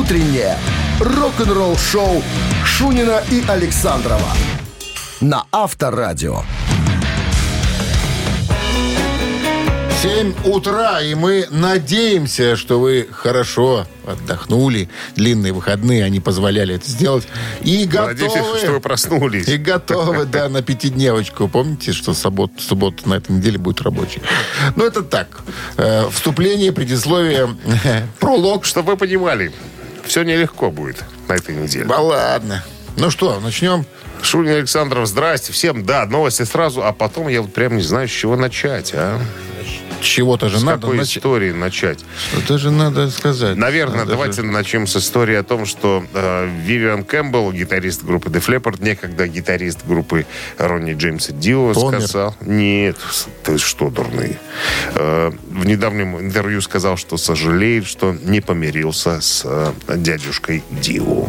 утреннее рок-н-ролл-шоу Шунина и Александрова на Авторадио. 7 утра, и мы надеемся, что вы хорошо отдохнули. Длинные выходные, они позволяли это сделать. И Надеюсь, готовы... что вы проснулись. И готовы, да, на пятидневочку. Помните, что суббот, суббота на этой неделе будет рабочий? Ну, это так. Э, вступление, предисловие, пролог. Чтобы вы понимали, все нелегко будет на этой неделе. Да ладно. Ну что, начнем? Шунин Александров, здрасте всем. Да, новости сразу, а потом я вот прям не знаю, с чего начать, а? С чего-то же С надо какой начать. истории начать? Это же надо сказать. Наверное, Надо давайте же. начнем с истории о том, что э, Вивиан Кэмпбелл, гитарист группы Def Leppard, некогда гитарист группы Ронни Джеймса Дио, Помер? сказал... Нет, ты что, дурный? Э, в недавнем интервью сказал, что сожалеет, что не помирился с э, дядюшкой Дио.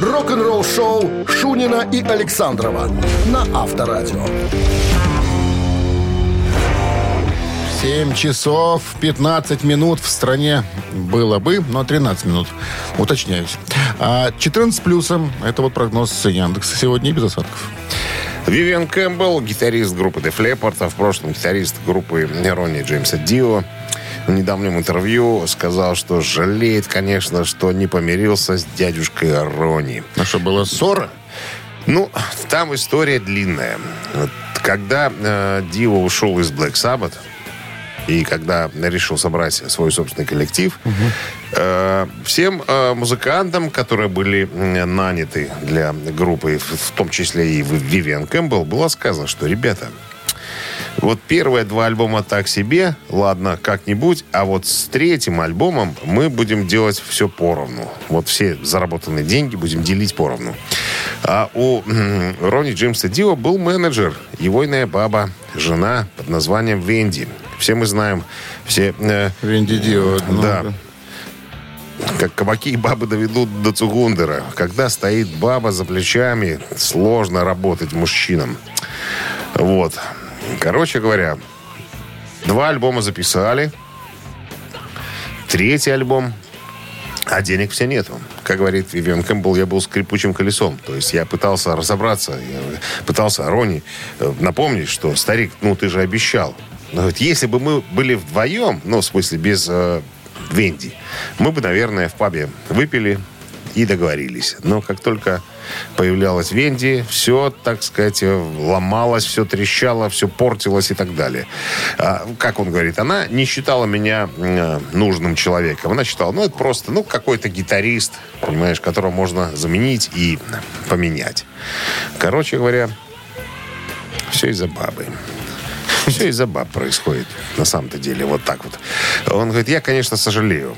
Рок-н-ролл-шоу Шунина и Александрова на Авторадио. 7 часов 15 минут в стране было бы, но 13 минут, уточняюсь. А 14 плюсом, это вот прогноз с Яндекса сегодня без осадков. Вивиан Кэмпбелл, гитарист группы Def Leppard, а в прошлом гитарист группы Ронни Джеймса Дио, в недавнем интервью сказал, что жалеет, конечно, что не помирился с дядюшкой Ронни. А что, была ссора? Ну, там история длинная. Когда э, Дио ушел из Black Sabbath, и когда решил собрать свой собственный коллектив, э, всем э, музыкантам, которые были наняты для группы, в, том числе и Вивиан Кэмпбелл, было сказано, что, ребята, вот первые два альбома так себе, ладно, как-нибудь, а вот с третьим альбомом мы будем делать все поровну. Вот все заработанные деньги будем делить поровну. А у Ронни Джеймса Дио был менеджер, егойная баба, жена под названием Венди. Все мы знаем, все... э, Венди Дио. ну, да. Как кабаки и бабы доведут до Цугундера. Когда стоит баба за плечами, сложно работать мужчинам. Вот. Короче говоря, два альбома записали. Третий альбом, а денег все нету. Как говорит Вивиан Кэмпбелл, я был скрипучим колесом. То есть я пытался разобраться, я пытался Рони э, напомнить, что, старик, ну ты же обещал. Но вот если бы мы были вдвоем, ну, в смысле, без э, Венди, мы бы, наверное, в пабе выпили и договорились. Но как только появлялась Венди, все, так сказать, ломалось, все трещало, все портилось и так далее. А, как он говорит, она не считала меня э, нужным человеком. Она считала, ну, это просто, ну, какой-то гитарист, понимаешь, которого можно заменить и поменять. Короче говоря, все из-за бабы. Все из-за баб происходит, на самом-то деле, вот так вот. Он говорит, я, конечно, сожалею.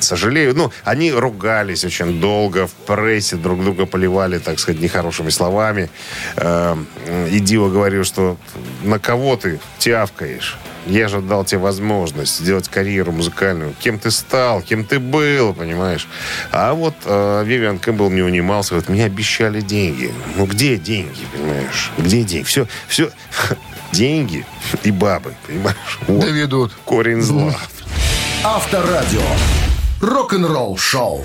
Сожалею. Ну, они ругались очень долго в прессе, друг друга поливали, так сказать, нехорошими словами. Э, И Дио говорил, что на кого ты тявкаешь? Я же дал тебе возможность сделать карьеру музыкальную. Кем ты стал, кем ты был, понимаешь? А вот э, Вивиан Кэмпбелл не унимался. Говорит, мне обещали деньги. Ну, где деньги, понимаешь? Где деньги? Все, все, деньги и бабы, понимаешь? Вот Доведут. корень зла. Авторадио. Рок-н-ролл-шоу.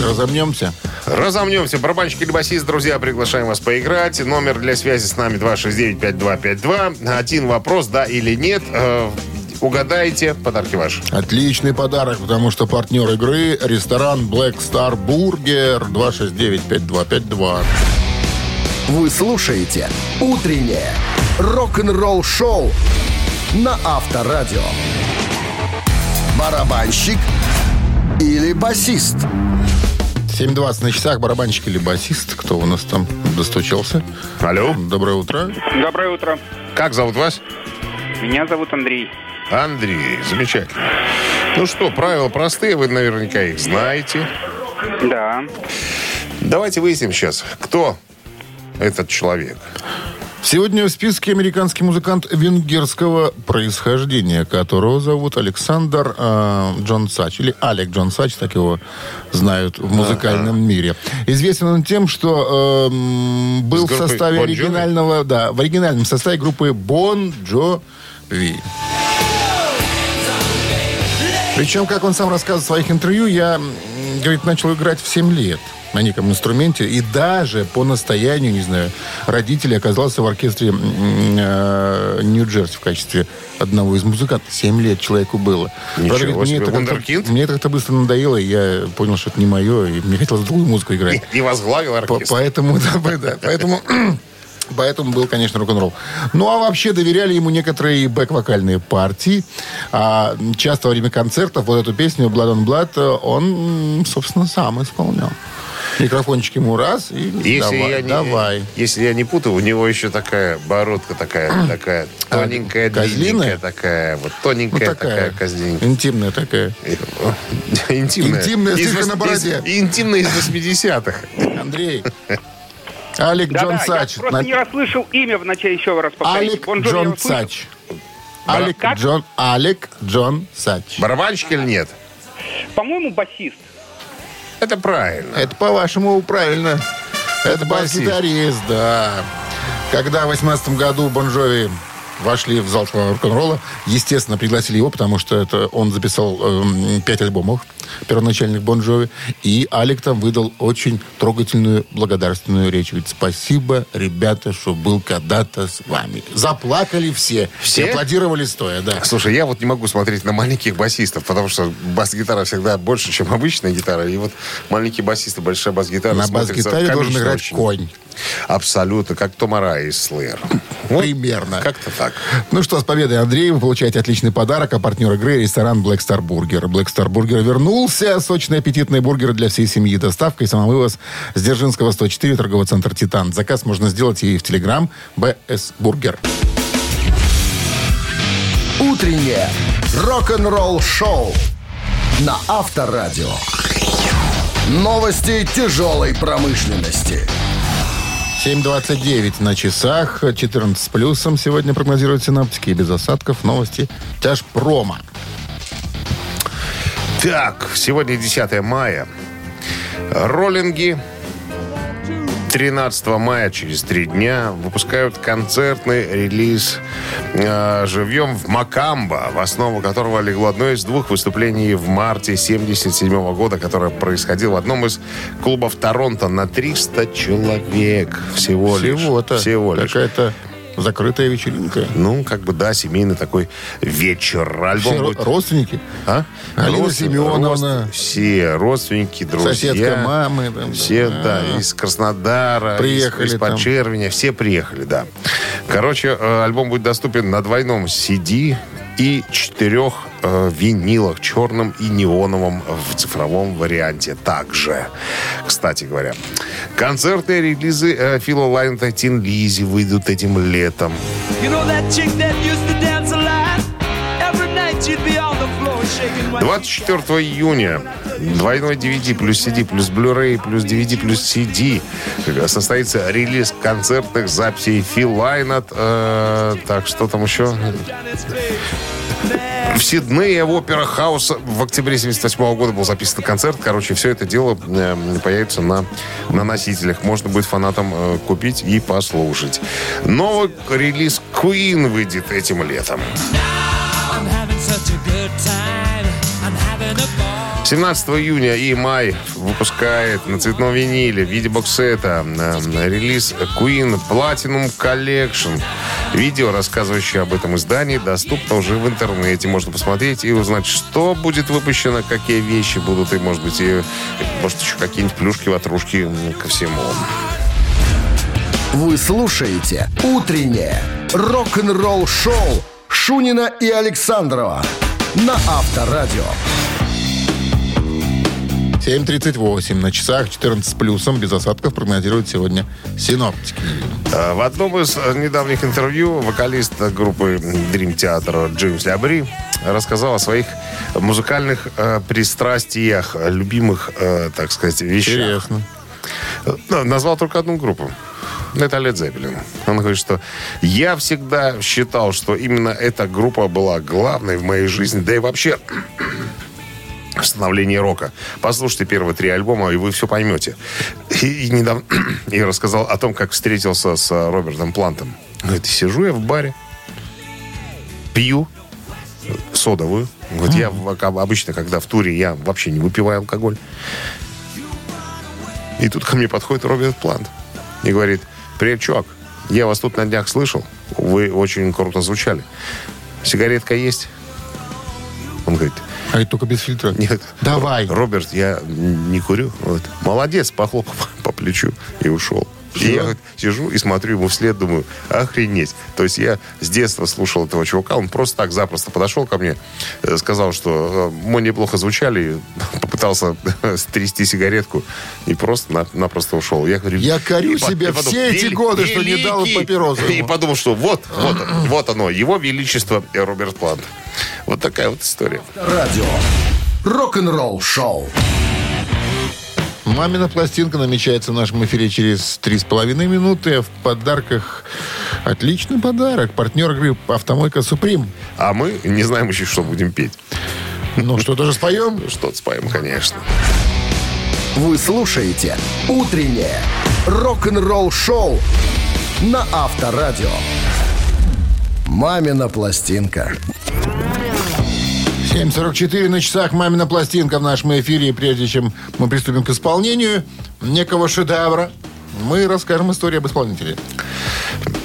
Разомнемся. Разомнемся. Барабанщик или басист, друзья, приглашаем вас поиграть. Номер для связи с нами 269-5252. Один вопрос, да или нет. Э, угадайте, подарки ваши. Отличный подарок, потому что партнер игры ресторан Black Star Burger 269-5252. Вы слушаете «Утреннее рок-н-ролл-шоу» на Авторадио. Барабанщик или басист? 7.20 на часах, барабанщик или басист. Кто у нас там достучался? Алло. Доброе утро. Доброе утро. Как зовут вас? Меня зовут Андрей. Андрей. Замечательно. Ну что, правила простые, вы наверняка их знаете. Да. Давайте выясним сейчас, кто этот человек. Сегодня в списке американский музыкант венгерского происхождения, которого зовут Александр э, Джон Сач, или Алек Джон Сач, так его знают в музыкальном мире. Известен он тем, что э, был в составе Bon оригинального, да, в оригинальном составе группы Бон Джо Ви. Причем, как он сам рассказывал в своих интервью, я, говорит, начал играть в 7 лет на неком инструменте. И даже по настоянию, не знаю, родителей оказался в оркестре э, Нью-Джерси в качестве одного из музыкантов. 7 лет человеку было. Ничего Правда, говорит, себе, это как-то- вундеркинд? мне это как-то быстро надоело, и я понял, что это не мое, и мне хотелось другую музыку играть. И возглавил По- оркестр. Поэтому, да, да, поэтому, поэтому был, конечно, рок-н-ролл. Ну, а вообще доверяли ему некоторые бэк-вокальные партии. А часто во время концертов вот эту песню «Blood on Blood» он, собственно, сам исполнял. Микрофончик ему раз и Если, давай, я не, давай. если я не путаю, у него еще такая бородка такая, такая тоненькая, козлиная? такая, вот Ну, тоненькая такая, такая, козленькая. интимная такая. Интимная. Интимная Из на бороде. из- Интимная из 80-х. Андрей. Алик Джон Да-да, я Сач. просто На- не расслышал имя вначале еще раз повторите. Алик Бон Джон. Сач. Алек Как? Джон, Алек Джон Сач. Барабанщик или нет? По-моему, басист. Это правильно. Это, по-вашему, правильно. Это басист. бас-гитарист, да. Когда в 18 году Бон Джови вошли в зал рок-н-ролла, естественно, пригласили его, потому что это он записал эм, пять альбомов первоначальных Бон Джови, и Алек там выдал очень трогательную благодарственную речь. Ведь спасибо, ребята, что был когда-то с вами. Заплакали все. Все? И аплодировали стоя, да. Слушай, я вот не могу смотреть на маленьких басистов, потому что бас-гитара всегда больше, чем обычная гитара. И вот маленькие басисты, большая бас-гитара На бас-гитаре должен играть очень. конь. Абсолютно, как Томара из Slayer. Вот Примерно. Как-то так. Ну что, с победой, Андрей, вы получаете отличный подарок, а партнер игры – ресторан Black Star Burger. Black Star Burger вернулся. Сочные аппетитные бургеры для всей семьи. Доставка и самовывоз с Дзержинского 104, торговый центр «Титан». Заказ можно сделать и в Телеграм «БС Бургер». Утреннее рок-н-ролл-шоу на Авторадио. Новости тяжелой промышленности. 7.29 на часах, 14 с плюсом. Сегодня прогнозируют синаптики без осадков. Новости тяжпрома. Так, сегодня 10 мая. Роллинги 13 мая, через три дня, выпускают концертный релиз э, «Живьем в Макамбо», в основу которого легло одно из двух выступлений в марте 77 года, которое происходило в одном из клубов Торонто на 300 человек всего лишь. Всего-то. Всего лишь. Какая-то закрытая вечеринка. Ну, как бы, да, семейный такой вечер. Альбом Все будет- ро- родственники. А? Алина Родствен- Семеновна. родствен- Все родственники, друзья. Соседка мамы. там, Все, да. из Краснодара, Приехали из, из-под там. Червеня, все приехали, да. Короче, э, альбом будет доступен на двойном CD и четырех э, винилах, черном и неоновом в цифровом варианте также. Кстати говоря, концертные релизы э, Фила Лайнта Тин Лизи выйдут этим летом. You know that chick that used to dance a lot? Every night she'd be on the floor shaking what 24 июня двойной DVD плюс CD плюс Blu-ray плюс DVD плюс CD состоится релиз концертных записей Фил Лайнат. Э, так, что там еще? В Сиднее в Опера Хаус в октябре 78 года был записан концерт. Короче, все это дело э, появится на, на носителях. Можно будет фанатам э, купить и послушать. Новый релиз Queen выйдет этим летом. I'm having such a good time. 17 июня EMI выпускает на цветном виниле в виде боксета э, релиз Queen Platinum Collection. Видео, рассказывающее об этом издании, доступно уже в интернете. Можно посмотреть и узнать, что будет выпущено, какие вещи будут, и, может быть, и, может, еще какие-нибудь плюшки, ватрушки ко всему. Вы слушаете «Утреннее рок-н-ролл-шоу» Шунина и Александрова на Авторадио. 7.38 на часах, 14 с плюсом, без осадков прогнозируют сегодня синоптики. Э, В одном из э, недавних интервью вокалист группы Dream Theater Джеймс Лябри рассказал о своих музыкальных э, пристрастиях, любимых, э, так сказать, вещах. Интересно. Ну, Назвал только одну группу. Это Led Zeppelin. Он говорит, что я всегда считал, что именно эта группа была главной в моей жизни, да и вообще в становлении рока. Послушайте первые три альбома, и вы все поймете. И, и недавно я рассказал о том, как встретился с э, Робертом Плантом. Говорит, сижу я в баре, пью, с содовую. Вот я обычно, когда в туре, я вообще не выпиваю алкоголь. И тут ко мне подходит Роберт Плант и говорит, привет, чувак, я вас тут на днях слышал, вы очень круто звучали. Сигаретка есть? Он говорит, А это только без фильтра? нет. Давай. Роберт, я не курю. Вот. Молодец, похлопал по плечу и ушел. И я сижу и смотрю ему вслед, думаю, охренеть. То есть я с детства слушал этого чувака, он просто так запросто подошел ко мне, э, сказал, что э, мы неплохо звучали, попытался стрясти сигаретку и просто-напросто ушел. Я говорю, Я корю и по- себя и подумал, все эти «Вели- годы, что не дал великий». папиросу И подумал, что вот, вот, вот оно, его величество Роберт Плант. Вот такая вот история. Радио. Рок-н-ролл шоу. Мамина пластинка намечается в нашем эфире через три с половиной минуты. В подарках отличный подарок. Партнер игры «Автомойка Суприм». А мы не знаем еще, что будем петь. Ну что, даже споем? Что-то споем, конечно. Вы слушаете «Утреннее рок-н-ролл шоу» на Авторадио. «Мамина пластинка». 7.44 на часах «Мамина пластинка» в нашем эфире. И прежде чем мы приступим к исполнению некого шедевра, мы расскажем историю об исполнителе.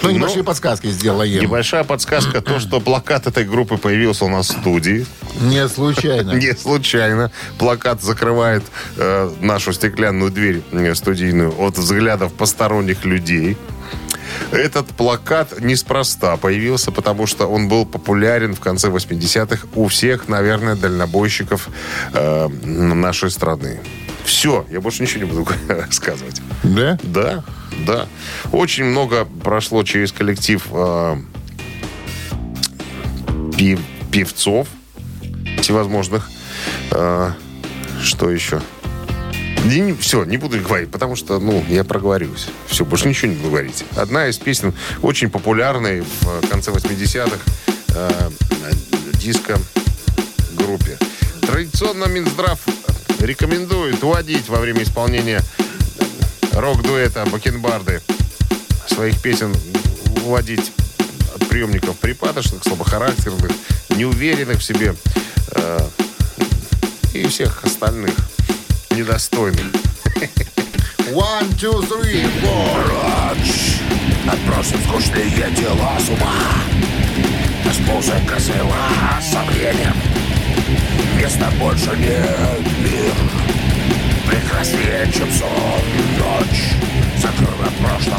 Ну, небольшие подсказки сделаем. Небольшая подсказка, то, что плакат этой группы появился у нас в студии. Не случайно. Не случайно. Плакат закрывает э, нашу стеклянную дверь э, студийную от взглядов посторонних людей. Этот плакат неспроста появился, потому что он был популярен в конце 80-х у всех, наверное, дальнобойщиков э, нашей страны. Все, я больше ничего не буду рассказывать. Да? Да, да. Очень много прошло через коллектив э, пи- певцов всевозможных. Э, что еще? Все, не буду говорить, потому что, ну, я проговорюсь. Все, больше ничего не буду говорить. Одна из песен очень популярной в конце 80-х э, диско-группе. Традиционно Минздрав рекомендует уводить во время исполнения рок-дуэта Бакенбарды своих песен уводить от приемников припадочных, слабохарактерных, неуверенных в себе э, и всех остальных недостойных. One, two, three, four. Отбросим скучные дела с ума. Пусть музыка свела сомнением. Места больше нет мир Прекраснее, чем сон. Ночь. Закрыла прошлого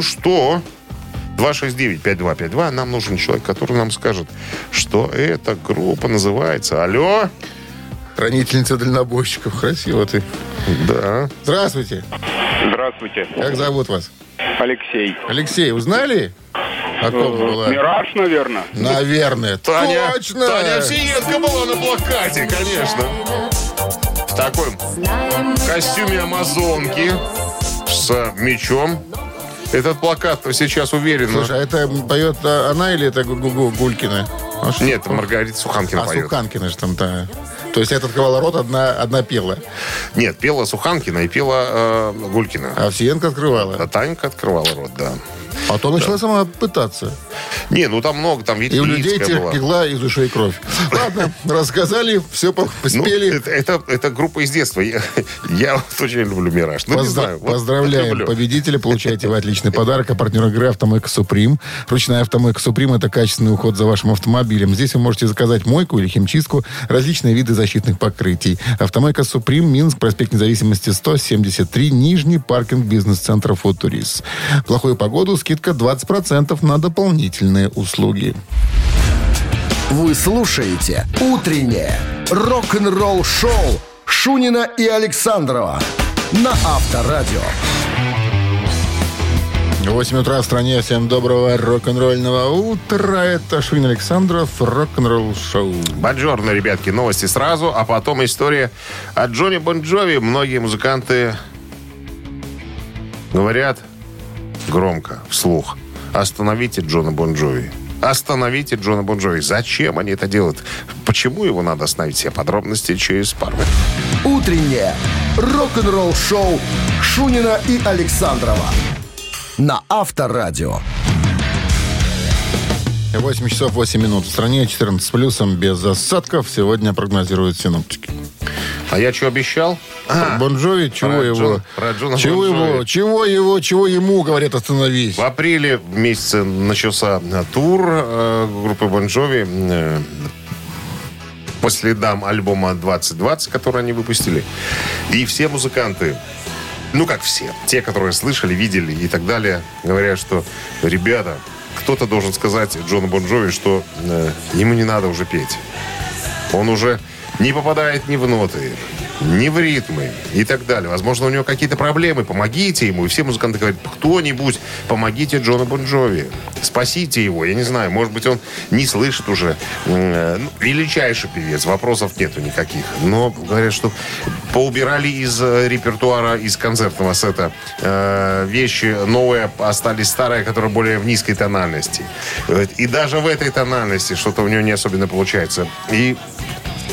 ну что? 269-5252. Нам нужен человек, который нам скажет, что эта группа называется. Алло? Хранительница дальнобойщиков. Красиво ты. Да. Здравствуйте. Здравствуйте, Как зовут вас? Алексей. Алексей, узнали? О ком была? Мираж, наверное. Наверное. Таня, Точно! Таня Овсиенко была на плакате, конечно. В таком костюме амазонки с мечом. Этот плакат сейчас уверенно... Слушай, а это поет а, она или это Гу- Гу- Гу- Гулькина? А что? Нет, Маргарита Суханкина А поет. Суханкина же там, да. То есть я открывала рот, одна, одна пела. Нет, пела Суханкина и пела э, Гулькина. А Овсиенко открывала. А Танька открывала рот, да. А то начала сама пытаться. Не, ну там много, там И у людей текла из ушей кровь. Ладно, рассказали, все Ну, поспели. это, это, это группа из детства. Я, я вот очень люблю «Мираж». Ну, Поздра- знаю. вот Поздравляем люблю. победителя. Получаете вы отличный подарок. А партнер игры «Автомойка Суприм». Ручная «Автомойка Суприм» — это качественный уход за вашим автомобилем. Здесь вы можете заказать мойку или химчистку, различные виды защитных покрытий. «Автомойка Суприм», Минск, проспект Независимости, 173, Нижний паркинг бизнес-центра «Футурис». Плохую погоду, скидка 20% на дополнительные услуги. Вы слушаете «Утреннее рок-н-ролл шоу» Шунина и Александрова на Авторадио. 8 утра в стране. Всем доброго рок-н-ролльного утра. Это Швин Александров, рок-н-ролл шоу. Бонжорно, ребятки, новости сразу, а потом история от Джонни Бонджови. Многие музыканты говорят громко, вслух. Остановите Джона Бон Джови. Остановите Джона Бон Джови. Зачем они это делают? Почему его надо остановить? Все подробности через пару минут. Утреннее рок-н-ролл-шоу Шунина и Александрова на Авторадио. 8 часов 8 минут. В стране 14 с плюсом, без осадков. Сегодня прогнозируют синоптики. А я что обещал? А, Бон Джови, чего про его? Джона- про Джона чего его? Чего его? Чего ему, говорят, остановись? В апреле в месяце начался э, тур э, группы Бон Джови э, по следам альбома 2020, который они выпустили. И все музыканты, ну как все, те, которые слышали, видели и так далее, говорят, что ребята, кто-то должен сказать Джону Бон Джови, что э, ему не надо уже петь. Он уже не попадает ни в ноты, ни в ритмы и так далее. Возможно, у него какие-то проблемы. Помогите ему. И все музыканты говорят, кто-нибудь, помогите Джону Бонджови. Спасите его. Я не знаю, может быть, он не слышит уже. М, ну, Величайший певец. Вопросов нету никаких. Но говорят, что поубирали из э, репертуара, из концертного сета э, вещи новые, остались старые, которые более в низкой тональности. Э, И даже в этой тональности что-то у него не особенно получается. И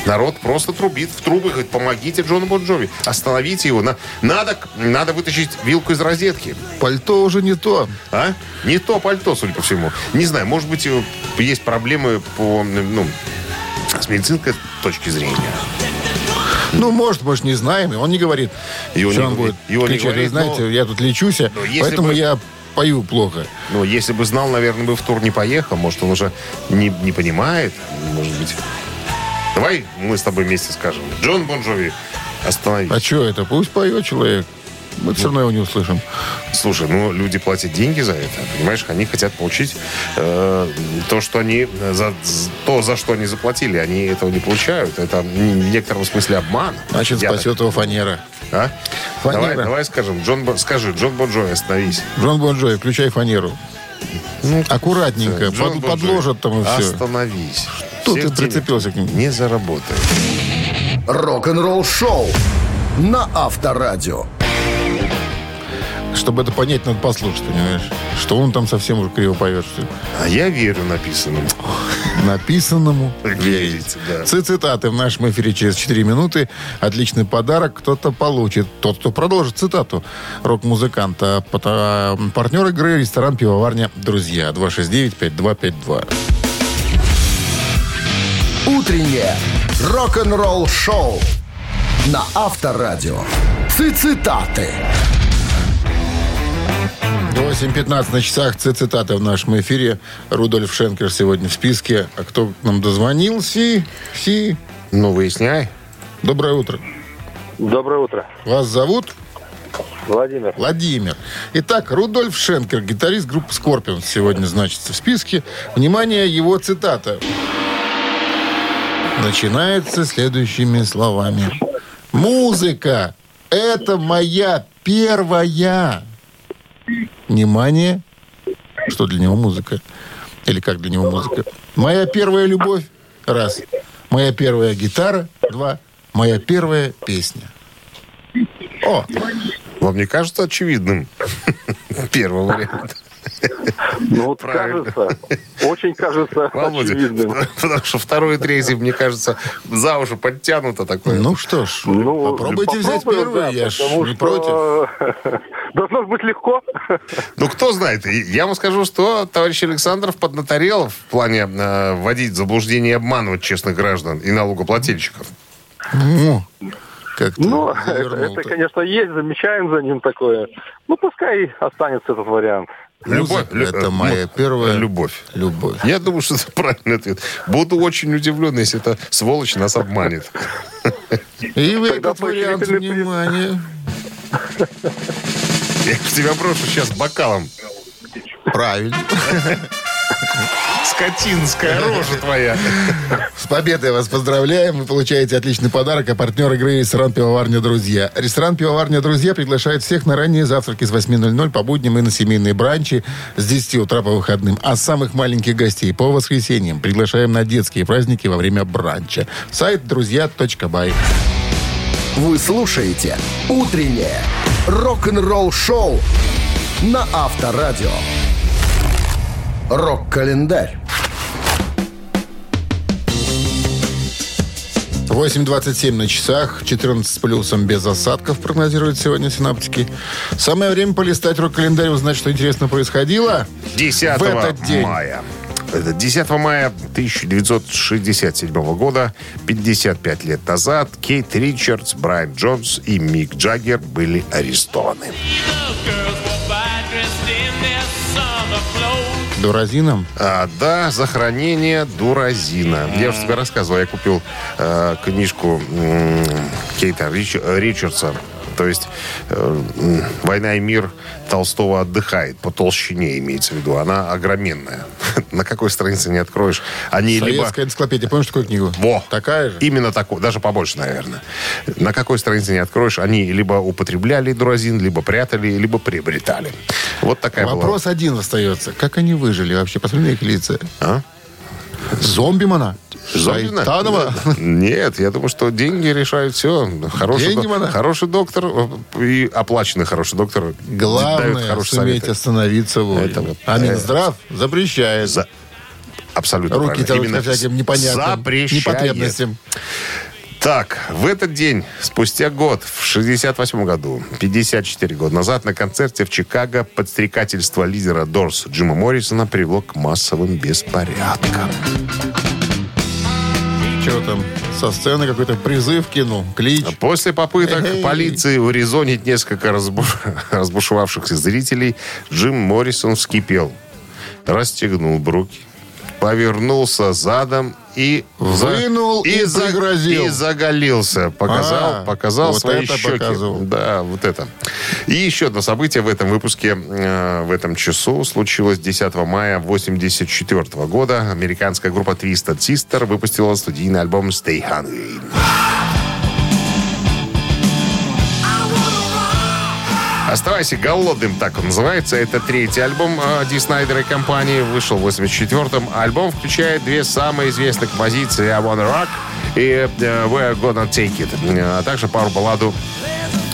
Народ просто трубит в трубы, говорит, помогите Джону Бонджови, остановите его. На- надо, надо вытащить вилку из розетки. Пальто уже не то. А? Не то пальто, судя по всему. Не знаю, может быть, есть проблемы по, ну, с медицинской точки зрения. Ну, может, может, не знаем. И он не говорит, Его что не он говорит. будет Его не кричать. Вы говорит, знаете, но- я тут лечусь, поэтому бы- я пою плохо. Но если бы знал, наверное, бы в тур не поехал. Может, он уже не, не понимает. Может быть. Давай мы с тобой вместе скажем. Джон Бонджови, остановись. А что это? Пусть поет человек. Мы все равно его не услышим. Слушай, ну люди платят деньги за это, понимаешь? Они хотят получить э, то, что они за то, за что они заплатили, они этого не получают. Это в некотором смысле обман. Значит, Я спасет его фанера. так- А? Фанера. Давай, давай скажем, Джон, скажи, Джон Бон Джови, остановись. Джон Бон Джови, включай фанеру. Аккуратненько, Джон под- Бон Джови, подложат там и все. Остановись. Тут ты прицепился к нему. Не заработаешь. Рок-н-ролл-шоу на Авторадио. Чтобы это понять, надо послушать, понимаешь? Что он там совсем уже криво поет, что ли? А я верю написанному. Написанному да. Ци- Цитаты в нашем эфире через 4 минуты. Отличный подарок кто-то получит. Тот, кто продолжит цитату рок-музыканта. Пото- Партнер игры ресторан «Пивоварня. Друзья». 269-5252. Утреннее рок-н-ролл-шоу на Авторадио. Цитаты. 8.15 на часах. Ци- Цитаты в нашем эфире. Рудольф Шенкер сегодня в списке. А кто к нам дозвонился? Си. Ну, выясняй. Доброе утро. Доброе утро. Вас зовут? Владимир. Владимир. Итак, Рудольф Шенкер, гитарист группы Скорпион, сегодня значится в списке. Внимание, его цитата. Начинается следующими словами. Музыка – это моя первая. Внимание. Что для него музыка? Или как для него музыка? Моя первая любовь. Раз. Моя первая гитара. Два. Моя первая песня. О, Вам не кажется очевидным? Первый вариант. Ну вот Правильно. кажется, очень кажется Володя, очевидным. потому что второй и третий, мне кажется, за уши подтянуто такое. Ну что ж, Ну, попробуйте взять первую, да, я ж не что Должно быть легко. Ну, кто знает. Я вам скажу, что товарищ Александров поднаторел в плане э, вводить заблуждение и обманывать честных граждан и налогоплательщиков. против. Как ты Ну, это, это, конечно, есть, замечаем за ним такое. Ну, пускай останется этот вариант. Музыка лю- это э, моя ну, первая любовь. любовь. Я думаю, что это правильный ответ. Буду очень удивлен, если эта сволочь нас обманет. И в Тогда этот вариант внимание. Я тебя брошу сейчас бокалом. Правильно. Скотинская рожа твоя. С победой вас поздравляем. Вы получаете отличный подарок. А партнер игры ресторан «Пивоварня Друзья». Ресторан «Пивоварня Друзья» приглашает всех на ранние завтраки с 8.00 по будням и на семейные бранчи с 10 утра по выходным. А самых маленьких гостей по воскресеньям приглашаем на детские праздники во время бранча. Сайт друзья.бай. Вы слушаете «Утреннее рок-н-ролл-шоу» на Авторадио. Рок-календарь. 8.27 на часах, 14 с плюсом без осадков прогнозируют сегодня синаптики. Самое время полистать рок-календарь, узнать, что интересно происходило 10 в этот день. мая. Это 10 мая 1967 года, 55 лет назад, Кейт Ричардс, Брайан Джонс и Мик Джаггер были арестованы. Дуразином. А, да, за хранение дуразина. Я уже тебе рассказывал, я купил э, книжку м, Кейта Рич- Ричардса. То есть э, «Война и мир» Толстого отдыхает. По толщине имеется в виду. Она огроменная. На какой странице не откроешь. Они либо... Советская энциклопедия. Помнишь такую книгу? Во. Такая же? Именно такой, даже побольше, наверное. На какой странице не откроешь, они либо употребляли дуразин, либо прятали, либо приобретали. Вот такая Вопрос один остается. Как они выжили вообще? Посмотри на их лица. была. А? Зомбимана? Зомбина? Шайтанова? Нет, я думаю, что деньги решают все. Хороший, Деньги, мана? хороший доктор э, и оплаченный хороший доктор дают Главное, хорошие суметь советы. остановиться вовремя. Вот, а э, Минздрав запрещает. За- Абсолютно Руки правильно. ко всяким непонятным запрещает. непотребностям. Так, в этот день, спустя год, в 68 году, 54 года назад, на концерте в Чикаго подстрекательство лидера Дорс Джима Моррисона привело к массовым беспорядкам. Что там? Со сцены какой-то призыв кинул, клич. После попыток Эй. полиции урезонить несколько разбуш- разбушевавшихся зрителей, Джим Моррисон вскипел, расстегнул бруки, повернулся задом и за- Вынул и за- пригрозил. и заголился, показал, А, показал вот свои это щеки. показывал. Да, вот это. И еще одно событие в этом выпуске, э, в этом часу случилось 10 мая 1984 года. Американская группа Twisted Sister выпустила студийный альбом Stay Hungry. Оставайся голодным, так он называется. Это третий альбом э, Ди Снайдера и компании. Вышел в 84-м. Альбом включает две самые известные композиции «I Wanna Rock» и э, «We're Gonna Take It», э, а также пару балладу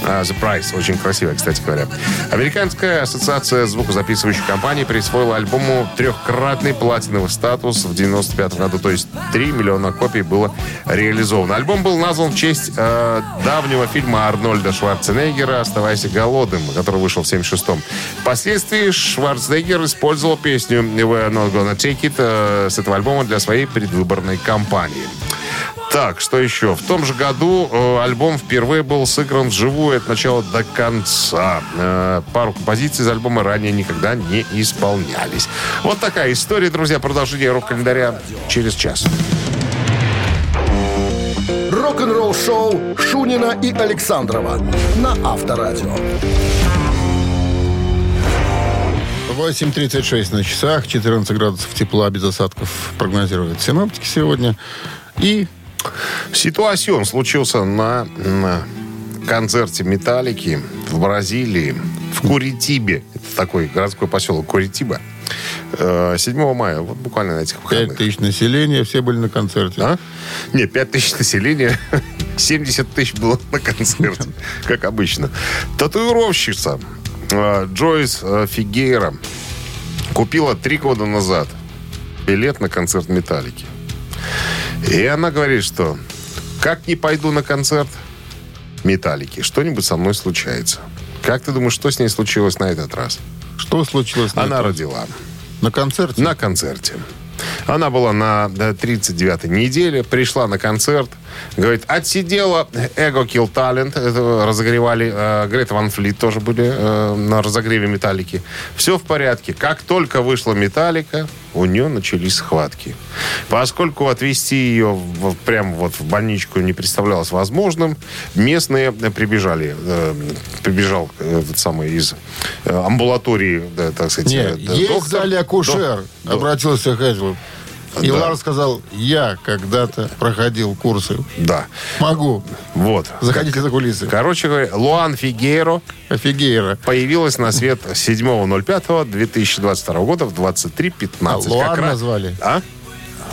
«The Price». Очень красивая, кстати говоря. Американская ассоциация звукозаписывающих компаний присвоила альбому трехкратный платиновый статус в 95 году. То есть 3 миллиона копий было реализовано. Альбом был назван в честь э, давнего фильма Арнольда Шварценеггера «Оставайся голодным», который вышел в 76-м. Впоследствии Шварценеггер использовал песню «We're not gonna take it» э, с этого альбома для своей предвыборной кампании. Так, что еще? В том же году э, альбом впервые был сыгран вживую от начала до конца. Э, пару композиций из альбома ранее никогда не исполнялись. Вот такая история, друзья. Продолжение рок-календаря через час. Рок-н-ролл-шоу Шунина и Александрова на Авторадио. 8.36 на часах, 14 градусов тепла без осадков прогнозируют синоптики сегодня. И Ситуацион случился на, на концерте «Металлики» в Бразилии, в Куритибе. Это такой городской поселок Куритиба. Э, 7 мая, вот буквально на этих 5 выходных. тысяч населения, все были на концерте. А? Не, 5 тысяч населения, 70 тысяч было на концерте, как обычно. Татуировщица э, Джойс э, Фигейра купила три года назад билет на концерт «Металлики». И она говорит, что как не пойду на концерт «Металлики», что-нибудь со мной случается. Как ты думаешь, что с ней случилось на этот раз? Что случилось на, Она этом- родила. на концерте? На концерте. Она была на 39-й неделе, пришла на концерт, Говорит, отсидела Эго Kill Talent, это разогревали, э, Ван Флит тоже были э, на разогреве Металлики. Все в порядке. Как только вышла Металлика, у нее начались схватки. Поскольку отвезти ее в, прямо вот в больничку не представлялось возможным, местные прибежали. Э, прибежал этот самый из э, амбулатории, да, так сказать, Не, э, есть доктор. акушер. Док- Обратился Хэтфилд. И Да. Сказал, я когда-то проходил курсы. Да, Могу. вот. Заходите за кулисы. Короче говоря, Луан Фигейро Офигейра. появилась на свет 7.05.2022 года в 23.15. А, Луан Как назвали? А?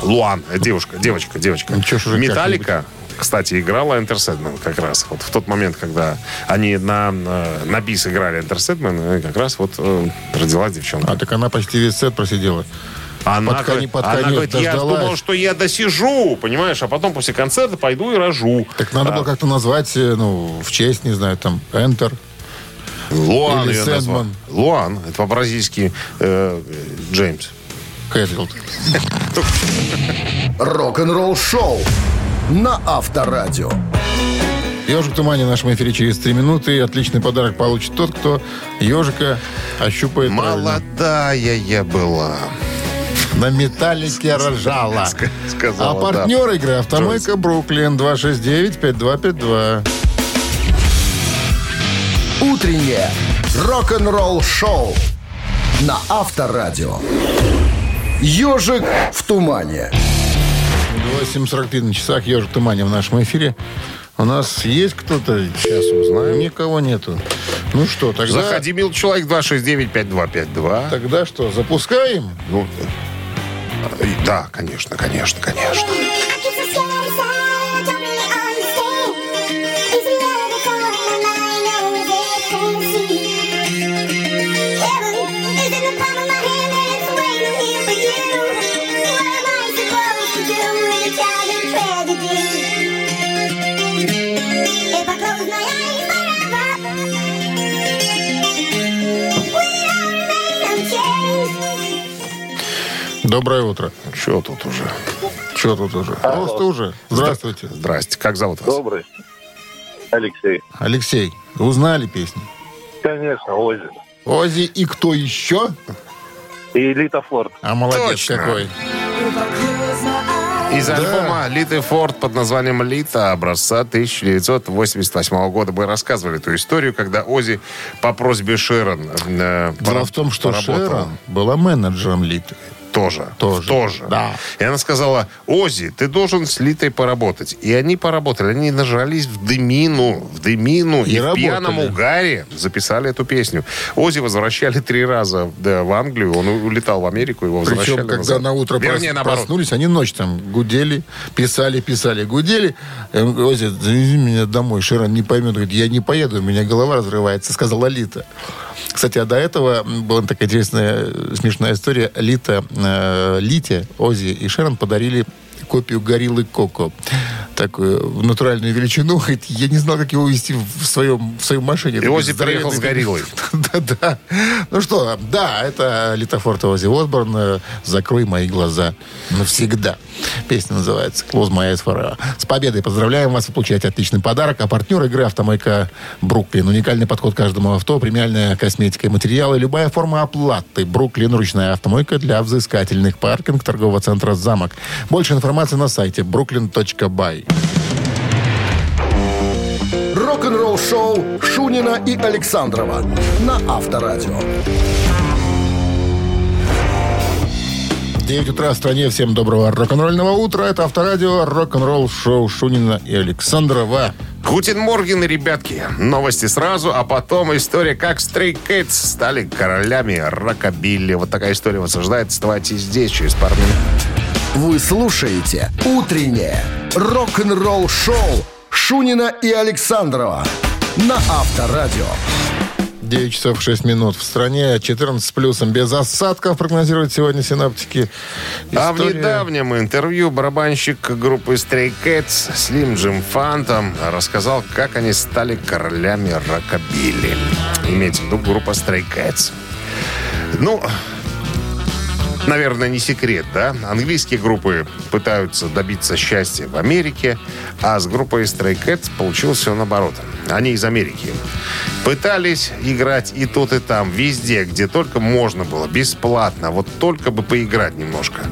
Луан, э, девушка, девочка, девочка. Ничего Металлика, кстати, играла Enter Sandman как раз. Вот в тот момент, когда они на, на, бис играли э, как раз вот э, родилась девчонка. А так она почти весь сет просидела. Она, коне- под она говорит, я дождалась. думал, что я досижу, понимаешь, а потом после концерта пойду и рожу. Так надо А, было как-то назвать, э, ну, в честь, не знаю, там, Enter. Луан Или ее назвал. Луан, это по-бразильски э, Джеймс. Хэтфилд. Рок-н-ролл шоу на Авторадио. Ежик в тумане в нашем эфире через три минуты. Отличный подарок получит тот, кто ежика ощупает правильно. Молодая я была. На металлике рожала. Ска- А Сказала, да. партнер игры «Автомойка Бруклин» 269-5252. Утреннее рок-н-ролл шоу на Авторадио. Ежик в тумане. 8.45 на часах «Ежик в тумане» в нашем эфире. У нас есть кто-то? Сейчас узнаем. Никого нету. Ну что, тогда... Заходи, мил человек, 269-5252. Тогда что, запускаем? Ну, э, да, конечно, конечно, конечно. Доброе утро. Что тут уже? Что тут уже? Просто уже. Здравствуйте. Здрасте. Как зовут вас? Добрый. Алексей. Алексей, узнали песню? Конечно, Ози. Ози и кто еще? И Лита Форд. А молодец Точно. какой. Из альбома «Литы Форд» под названием «Лита» образца 1988 года. Мы рассказывали эту историю, когда Ози по просьбе Шерон э, Дело пора- в том, что поработала. Шерон была менеджером Литы. Тоже. Тоже. Тоже. Да. И она сказала, Ози, ты должен с Литой поработать. И они поработали. Они нажрались в дымину. В дымину. И И, в работали. пьяном угаре записали эту песню. Ози возвращали три раза да, в Англию. Он улетал в Америку, его возвращали Причем, когда назад. на утро Вернее, прос- проснулись, они ночь там гудели, писали, писали, гудели. Ози, завези меня домой. Широн не поймет. Говорит, я не поеду, у меня голова разрывается, сказала Лита. Кстати, а до этого была такая интересная, смешная история. Лита, э, Лите, Ози и Шерон подарили копию гориллы Коко. Такую в натуральную величину. Я не знал, как его вести в своем, в своей машине. И Оззи приехал с гориллой. Да-да. Ну что, да, это Литофорт Оззи Осборн э, «Закрой мои глаза навсегда». Песня называется «Close my eyes forever». С победой поздравляем вас. Вы получаете отличный подарок. А партнер игры «Автомойка Бруклин». Уникальный подход к каждому авто, премиальная косметика и материалы, любая форма оплаты. Бруклин – ручная автомойка для взыскательных. Паркинг торгового центра «Замок». Больше информации на сайте brooklyn.by. Рок-н-ролл шоу Шунина и Александрова на Авторадио. 9 утра в стране. Всем доброго рок-н-ролльного утра. Это Авторадио, рок-н-ролл шоу Шунина и Александрова. Гутин Морген, ребятки. Новости сразу, а потом история, как Stray Cats стали королями рокобилли. Вот такая история вас ожидает. Оставайтесь здесь через пару минут. Вы слушаете «Утреннее рок-н-ролл шоу» Шунина и Александрова на Авторадио. 9 часов 6 минут в стране, 14 с плюсом, без осадков прогнозируют сегодня синаптики. А в История- недавнем интервью барабанщик группы Stray Cats Slim Jim Phantom рассказал, как они стали королями рокобилли. Имеется в виду группа Stray Cats. Ну, наверное, не секрет, да? Английские группы пытаются добиться счастья в Америке, а с группой Stray Cats получилось все наоборот. Они из Америки. Пытались играть и тут, и там, везде, где только можно было, бесплатно, вот только бы поиграть немножко.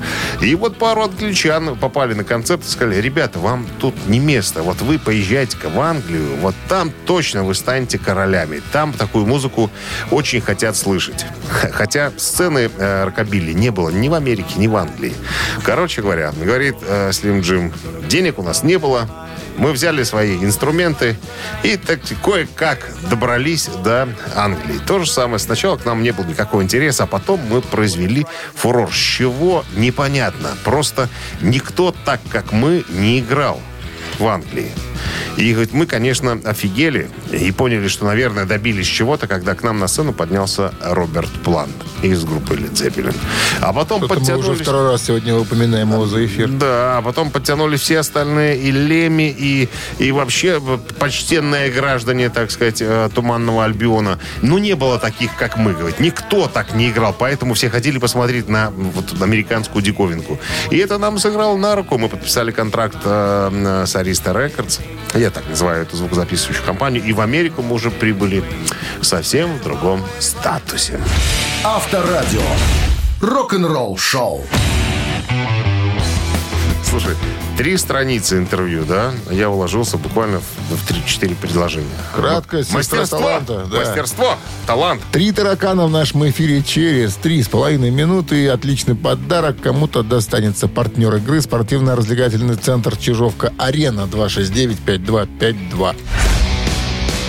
И вот пару англичан попали на концерт и сказали, ребята, вам тут не место, вот вы поезжайте-ка в Англию, вот там точно вы станете королями. Там такую музыку очень хотят слышать. Хотя сцены э, рокобилли не было ни в Америке, ни в Англии. Короче говоря, говорит э, Слим Джим, денег у нас не было, мы взяли свои инструменты и так кое-как добрались до Англии. То же самое. Сначала к нам не было никакого интереса, а потом мы произвели фурор. С чего? Непонятно. Просто никто так, как мы, не играл в Англии. И говорит, мы, конечно, офигели и поняли, что, наверное, добились чего-то, когда к нам на сцену поднялся Роберт Плант из группы Led Zeppelin. А потом Это мы уже подтянулись... второй раз сегодня упоминаем его за эфир. Да, а потом подтянули все остальные, и Леми, и, и вообще почтенные граждане, так сказать, э, Туманного Альбиона. Ну, не было таких, как мы, говорит. Никто так не играл, поэтому все хотели посмотреть на вот, американскую диковинку. И это нам сыграло на руку. Мы подписали контракт э, с Arista Records. Я так называю эту звукозаписывающую компанию. И в Америку мы уже прибыли совсем в другом статусе. Авторадио. Рок-н-ролл шоу. Слушай, три страницы интервью, да? Я уложился буквально в, в 3-4 предложения. Краткая сестра Мастерство! таланта, да. Мастерство! Талант! Три таракана в нашем эфире через три с половиной минуты. И отличный подарок кому-то достанется. Партнер игры спортивно-развлекательный центр Чижовка-Арена 269-5252.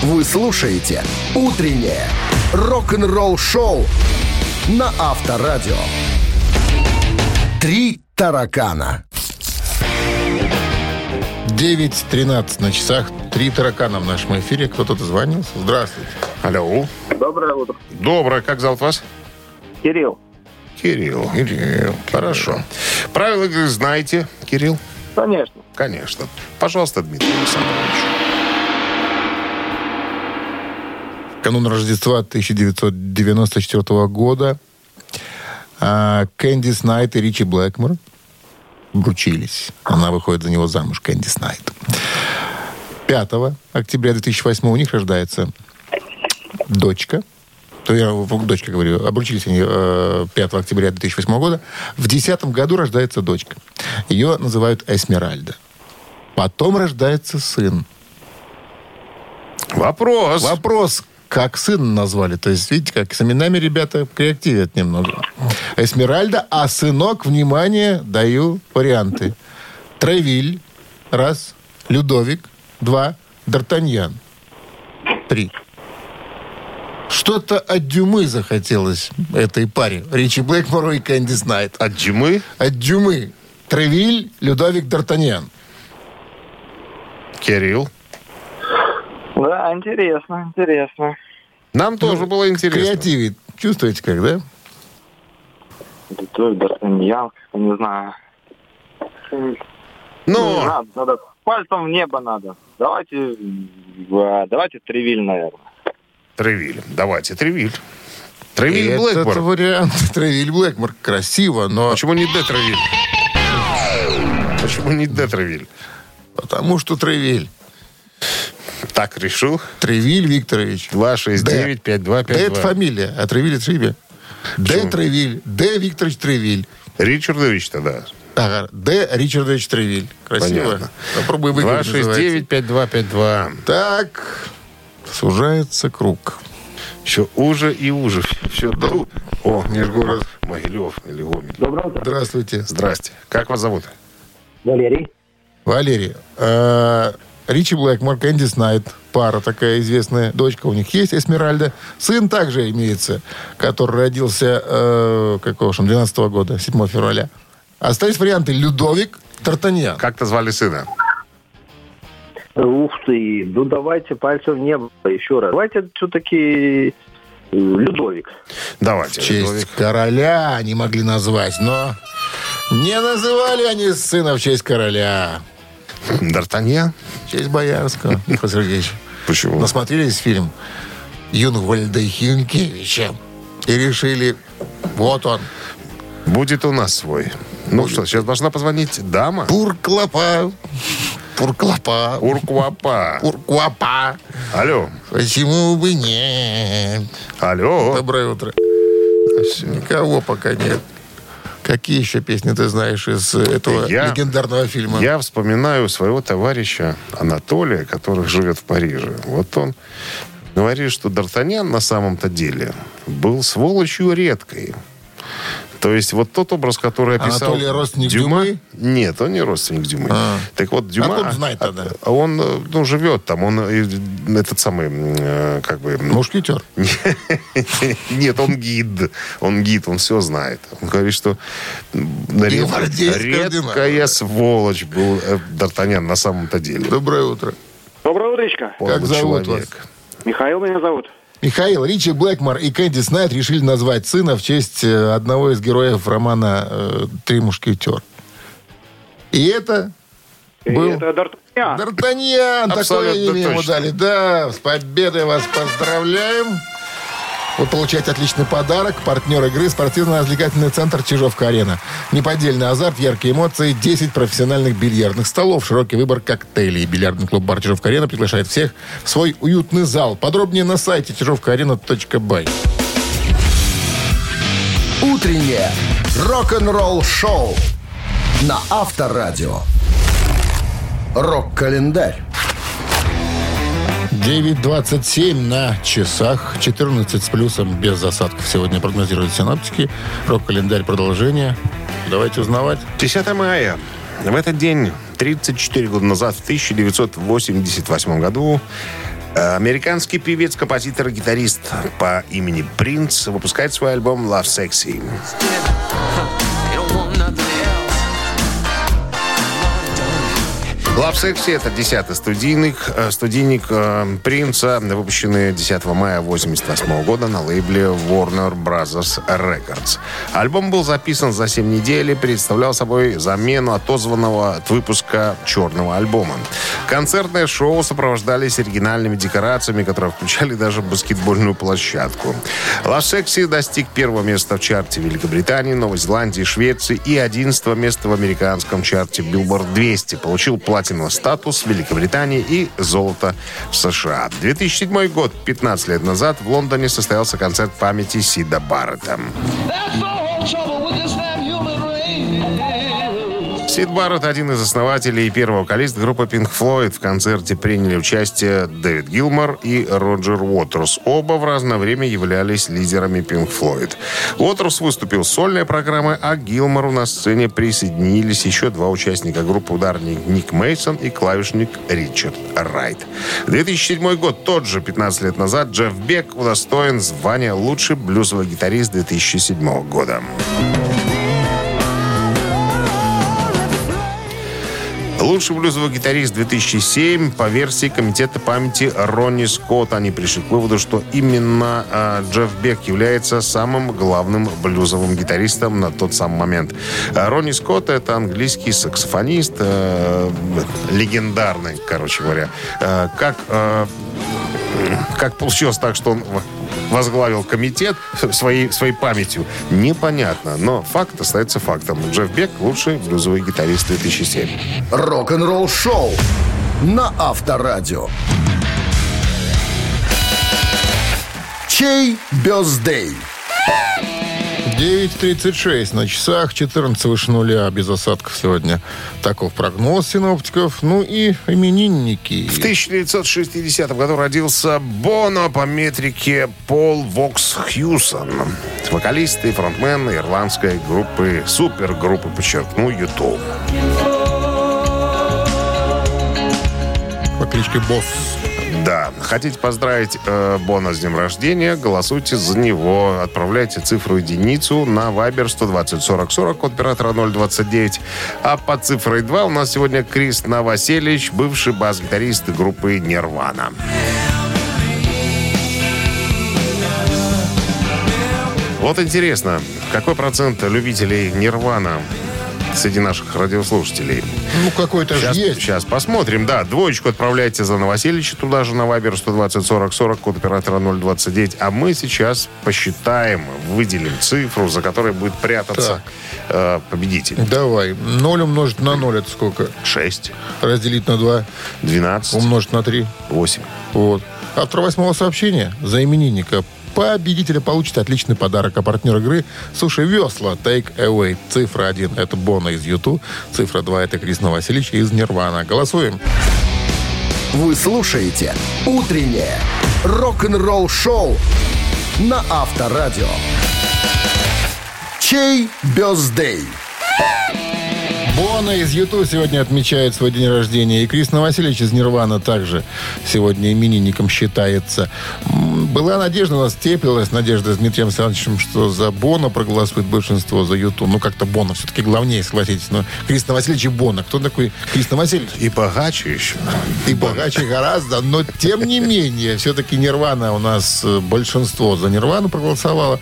Вы слушаете «Утреннее рок-н-ролл-шоу» на Авторадио. Три таракана. 9.13 на часах. Три таракана в нашем эфире. Кто-то дозвонился. Здравствуйте. Алло. Доброе утро. Доброе. Как зовут вас? Кирилл. Кирилл. Кирилл. Хорошо. Правила игры знаете, Кирилл? Конечно. Конечно. Пожалуйста, Дмитрий Александрович. Канун Рождества 1994 года а, Кэндис Найт и Ричи Блэкмор вручились. Она выходит за него замуж, Кэндис Найт. 5 октября 2008 у них рождается дочка. То я дочка говорю. Обручились они э, 5 октября 2008 года. В 2010 году рождается дочка. Ее называют Эсмеральда. Потом рождается сын. Вопрос. Вопрос, как сына назвали. То есть, видите, как с именами ребята креативят немного. Эсмеральда, а сынок, внимание, даю варианты. Тревиль, раз. Людовик, два. Д'Артаньян, три. Что-то от Дюмы захотелось этой паре. Ричи Блэкмору и Кэндис Найт. От Джимы? От Дюмы. Тревиль, Людовик, Д'Артаньян. Кирилл. Да, интересно, интересно. Нам тоже было интересно. Креативит. Чувствуете как, да? Д'Артаньян, не знаю. Но надо, надо пальцем в небо надо. Давайте, а, давайте Тревиль, наверное. Тревиль. Давайте, Тревиль. Тревиль Этот Блэкмор. вариант Тревиль Блэкмор. Красиво, но... Почему не Д. Тревиль? Почему не Д. Тревиль? Потому что Тревиль. Так решил. Тревиль Викторович. 269-5252. Д это фамилия, а Тревиль это имя. Д. Тревиль. Д. Викторович Тревиль. Ричардович тогда. Ага, Д. Ричардович Тревиль. Красиво. Понятно. Попробуй выиграть. называется. 269-5252. Так, сужается круг. Все уже и уже. Все тут. О, Нижгород, Могилев или Гомель. Здравствуйте. Здрасте. Как вас зовут? Валерий. Валерий, э, Ричи Блэкмор, Кэндис Найт, пара такая известная, дочка у них есть, Эсмеральда. Сын также имеется, который родился, э, какого же, он, 12 года, 7 февраля. Остались варианты Людовик, Тартаньян. Как-то звали сына? Ух ты, ну давайте пальцем в небо еще раз. Давайте все-таки Людовик. Давайте. В честь Людовик. короля они могли назвать, но не называли они сына в честь короля. Д'Артаньян? В честь боярского, Михаил Сергеевич. Почему? Насмотрелись фильм Юнгвальда Хинкевича и решили, вот он, Будет у нас свой. Ну что, сейчас должна позвонить дама? Пурклопа. Пурклопа. Уркуапа. Пуркуапа. Алло. Почему бы нет? Алло. Доброе утро. Никого пока нет. Какие еще песни ты знаешь из э, этого Я- легендарного фильма? Я вспоминаю своего товарища Анатолия, который живет в Париже. Вот он говорит, что Д'Артаньян на самом-то деле был сволочью редкой. То есть вот тот образ, который описал... Анатолий родственник Дюма? Дюмы? Нет, он не родственник Дюмы. А. Так вот, Дюма... Откуда знает тогда? а Он, э, ну, живет там, он э, этот самый, э, как бы... Мушкетер. Нет, он гид. Он гид, он все знает. Он говорит, что редкая сволочь был Д'Артаньян на самом-то деле. Доброе утро. Доброе утречко. Как зовут человек. Михаил меня зовут. Михаил, Ричи Блэкмор и Кэнди Снайт решили назвать сына в честь э, одного из героев романа э, «Три мушкетер». И это И был Это Д'Артаньян. Д'Артаньян. Такое имя ему дали. Да, с победой вас поздравляем. Вы получаете отличный подарок. Партнер игры спортивно-развлекательный центр «Чижовка-арена». Неподдельный азарт, яркие эмоции, 10 профессиональных бильярдных столов, широкий выбор коктейлей. Бильярдный клуб «Бар Чижовка-арена» приглашает всех в свой уютный зал. Подробнее на сайте чижовкаарена.бай. Утреннее рок-н-ролл-шоу на Авторадио. Рок-календарь. 9.27 на часах. 14 с плюсом без засадков. Сегодня прогнозируют синаптики. Рок-календарь продолжение. Давайте узнавать. 10 мая. В этот день, 34 года назад, в 1988 году, э, американский певец, композитор и гитарист по имени Принц выпускает свой альбом «Love Sexy». Love Sexy это десятый студийник, э, студийник э, Принца, выпущенный 10 мая 1988 года на лейбле Warner Brothers Records. Альбом был записан за 7 недель и представлял собой замену отозванного от выпуска черного альбома. Концертное шоу сопровождались оригинальными декорациями, которые включали даже баскетбольную площадку. Love Sexy достиг первого места в чарте Великобритании, Новой Зеландии, Швеции и 11 места в американском чарте Billboard 200. Получил платиновый статус Великобритании и золото в США. 2007 год, 15 лет назад, в Лондоне состоялся концерт памяти Сида Баррета. Сид Барретт, один из основателей и первый вокалист группы Pink Floyd. В концерте приняли участие Дэвид Гилмор и Роджер Уотерс. Оба в разное время являлись лидерами Pink Floyd. Уотерс выступил с сольной программой, а Гилмору на сцене присоединились еще два участника группы ударник Ник Мейсон и клавишник Ричард Райт. 2007 год, тот же 15 лет назад, Джефф Бек удостоен звания лучший блюзовый гитарист 2007 года. Лучший блюзовый гитарист 2007 по версии Комитета памяти Ронни Скотт. Они пришли к выводу, что именно э, Джефф Бек является самым главным блюзовым гитаристом на тот самый момент. А Ронни Скотт это английский саксофонист, э, легендарный, короче говоря. Э, как, э, как получилось так, что он возглавил комитет своей, своей памятью, непонятно. Но факт остается фактом. Джефф Бек лучший блюзовый гитарист 2007. Рок-н-ролл-шоу на Авторадио. Чей бездей? 9.36 на часах, 14 выше нуля, без осадков сегодня. Таков прогноз синоптиков. Ну и именинники. В 1960 году родился Боно по метрике Пол Вокс Хьюсон. Вокалист и фронтмен ирландской группы, супергруппы, подчеркну, YouTube. По кличке Босс. Да. Хотите поздравить э, Бона с днем рождения? Голосуйте за него. Отправляйте цифру единицу на Viber 120 40 40, код оператора 029. А под цифрой 2 у нас сегодня Крис Новоселич, бывший бас-гитарист группы Нирвана. Вот интересно, какой процент любителей Нирвана среди наших радиослушателей. Ну, какой-то же есть. сейчас посмотрим. Да, двоечку отправляйте за Новосельича туда же на Вайбер 120 40 40, код оператора 029. А мы сейчас посчитаем, выделим цифру, за которой будет прятаться э, победитель. Давай. 0 умножить на 0 это сколько? 6, Разделить на 2. 12, Умножить на 3. 8. Вот. Автор восьмого сообщения за именинника победителя получит отличный подарок. А партнер игры «Суши Весла» Take Away. Цифра 1 – это Бона из Юту. Цифра 2 – это Крис Новосельевич из Нирвана. Голосуем. Вы слушаете «Утреннее рок-н-ролл-шоу» на Авторадио. Чей бездей? Бона из Юту сегодня отмечает свой день рождения. И Крис Новосельевич из Нирвана также сегодня именинником считается. Была надежда, у нас теплилась надежда с Дмитрием Александровичем, что за Бона проголосует большинство, за Юту. Ну, как-то Бона все-таки главнее, согласитесь. Но Крис Новосельевич и Бона. Кто такой Крис Новосельевич? И богаче еще. И богаче гораздо, но тем не менее, все-таки Нирвана у нас э, большинство за Нирвану проголосовало.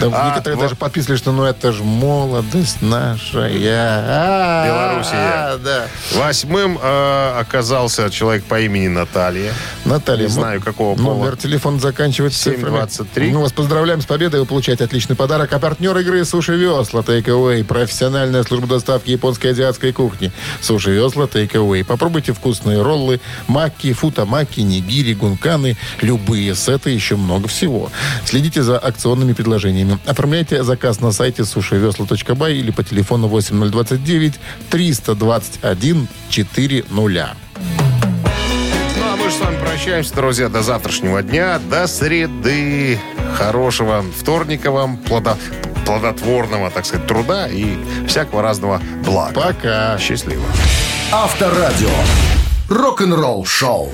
Да, А, некоторые вот- даже подписывали, что ну это же молодость наша. Я... А, Белоруссия. а, да. Восьмым э, оказался человек по имени Наталья. Наталья, Не мо- знаю, какого пола. Номер телефона заканчивается цифрами. 723. Мы вас поздравляем с победой. Вы получаете отличный подарок. А партнер игры Суши Весла Take Away. Профессиональная служба доставки японской азиатской кухни. Суши Весла Take. Попробуйте вкусные роллы, маки, футамаки, нигири, гунканы. Любые сеты, еще много всего. Следите за акционными предложениями. Оформляйте заказ на сайте сушивесла.бай или по телефону 8029 321 400. Ну, а мы же с вами прощаемся, друзья, до завтрашнего дня, до среды. Хорошего вторника вам, плодо- плодотворного, так сказать, труда и всякого разного блага. Пока. Счастливо. Авторадио. Рок-н-ролл-шоу.